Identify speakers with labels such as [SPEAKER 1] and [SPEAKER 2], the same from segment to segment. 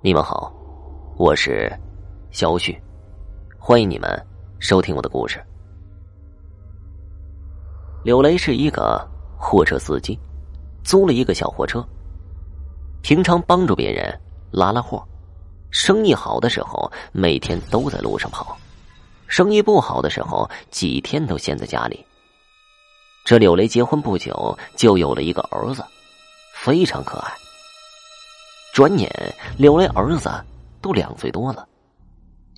[SPEAKER 1] 你们好，我是肖旭，欢迎你们收听我的故事。柳雷是一个货车司机，租了一个小货车，平常帮助别人拉拉货，生意好的时候每天都在路上跑，生意不好的时候几天都闲在家里。这柳雷结婚不久就有了一个儿子，非常可爱。转眼，柳雷儿子都两岁多了，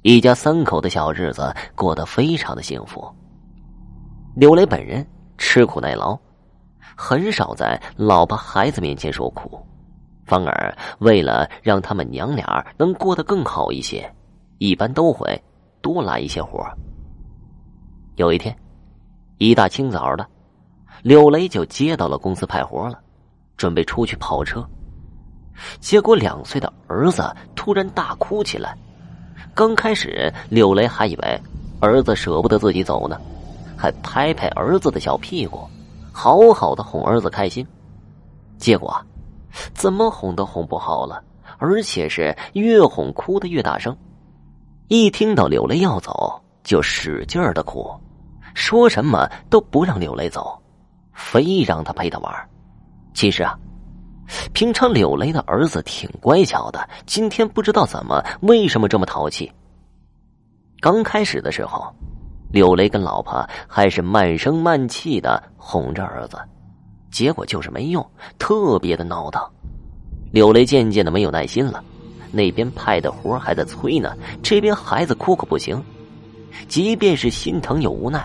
[SPEAKER 1] 一家三口的小日子过得非常的幸福。柳雷本人吃苦耐劳，很少在老婆孩子面前说苦，反而为了让他们娘俩能过得更好一些，一般都会多拉一些活。有一天，一大清早的，柳雷就接到了公司派活了，准备出去跑车。结果，两岁的儿子突然大哭起来。刚开始，柳雷还以为儿子舍不得自己走呢，还拍拍儿子的小屁股，好好的哄儿子开心。结果，怎么哄都哄不好了，而且是越哄哭的越大声。一听到柳雷要走，就使劲儿的哭，说什么都不让柳雷走，非让他陪他玩。其实啊。平常柳雷的儿子挺乖巧的，今天不知道怎么，为什么这么淘气。刚开始的时候，柳雷跟老婆还是慢声慢气的哄着儿子，结果就是没用，特别的闹腾。柳雷渐渐的没有耐心了，那边派的活还在催呢，这边孩子哭可不行，即便是心疼又无奈，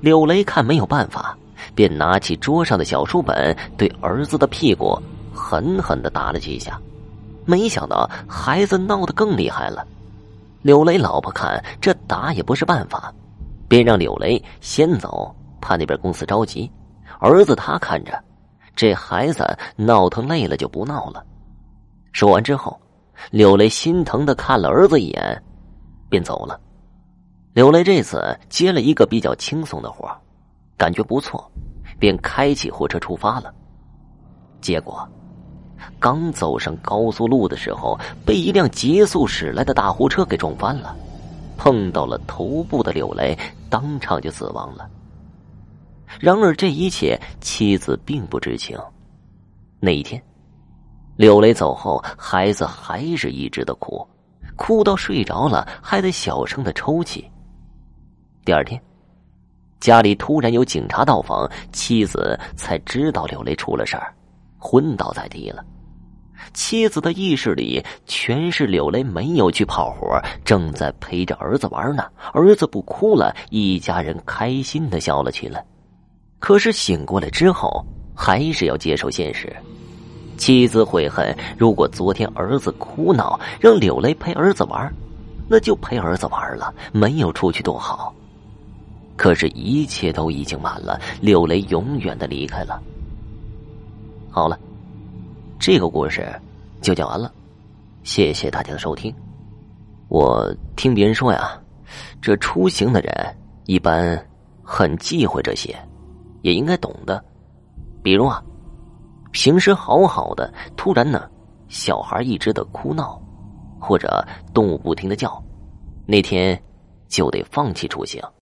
[SPEAKER 1] 柳雷看没有办法。便拿起桌上的小书本，对儿子的屁股狠狠的打了几下。没想到孩子闹得更厉害了。柳雷老婆看这打也不是办法，便让柳雷先走，怕那边公司着急。儿子他看着，这孩子闹腾累了就不闹了。说完之后，柳雷心疼的看了儿子一眼，便走了。柳雷这次接了一个比较轻松的活感觉不错，便开起货车出发了。结果，刚走上高速路的时候，被一辆急速驶来的大货车给撞翻了，碰到了头部的柳雷，当场就死亡了。然而这一切，妻子并不知情。那一天，柳雷走后，孩子还是一直的哭，哭到睡着了，还得小声的抽泣。第二天。家里突然有警察到访，妻子才知道柳雷出了事儿，昏倒在地了。妻子的意识里全是柳雷没有去跑活，正在陪着儿子玩呢。儿子不哭了，一家人开心的笑了起来。可是醒过来之后，还是要接受现实。妻子悔恨，如果昨天儿子哭闹，让柳雷陪儿子玩，那就陪儿子玩了，没有出去多好。可是，一切都已经晚了。柳雷永远的离开了。好了，这个故事就讲完了。谢谢大家的收听。我听别人说呀，这出行的人一般很忌讳这些，也应该懂的。比如啊，平时好好的，突然呢，小孩一直的哭闹，或者动物不停的叫，那天就得放弃出行。